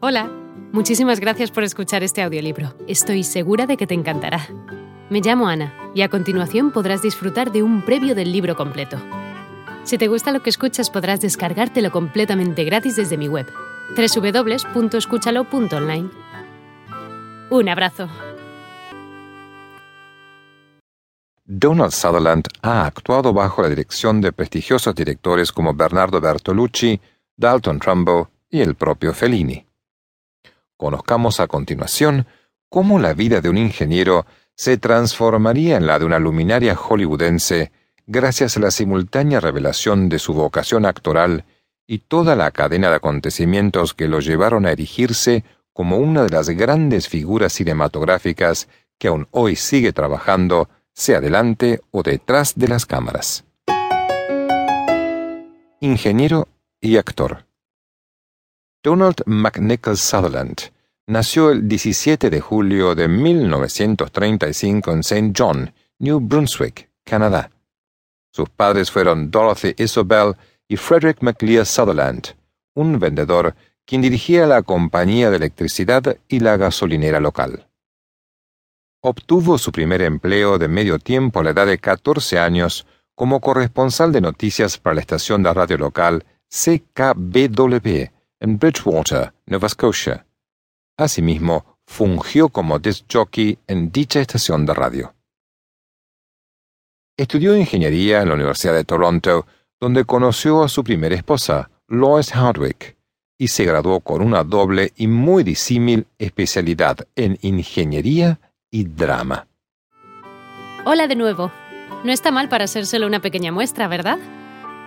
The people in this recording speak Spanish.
Hola, muchísimas gracias por escuchar este audiolibro. Estoy segura de que te encantará. Me llamo Ana y a continuación podrás disfrutar de un previo del libro completo. Si te gusta lo que escuchas podrás descargártelo completamente gratis desde mi web, www.escúchalo.online. Un abrazo. Donald Sutherland ha actuado bajo la dirección de prestigiosos directores como Bernardo Bertolucci, Dalton Trumbo y el propio Fellini. Conozcamos a continuación cómo la vida de un ingeniero se transformaría en la de una luminaria hollywoodense gracias a la simultánea revelación de su vocación actoral y toda la cadena de acontecimientos que lo llevaron a erigirse como una de las grandes figuras cinematográficas que aún hoy sigue trabajando, sea delante o detrás de las cámaras. Ingeniero y actor. Donald McNichol Sutherland nació el 17 de julio de 1935 en St. John, New Brunswick, Canadá. Sus padres fueron Dorothy Isobel y Frederick McLear Sutherland, un vendedor quien dirigía la compañía de electricidad y la gasolinera local. Obtuvo su primer empleo de medio tiempo a la edad de 14 años como corresponsal de noticias para la estación de radio local CKBW en Bridgewater, Nova Scotia. Asimismo, fungió como disc jockey en dicha estación de radio. Estudió ingeniería en la Universidad de Toronto, donde conoció a su primera esposa, Lois Hardwick, y se graduó con una doble y muy disímil especialidad en ingeniería y drama. Hola de nuevo. No está mal para solo una pequeña muestra, ¿verdad?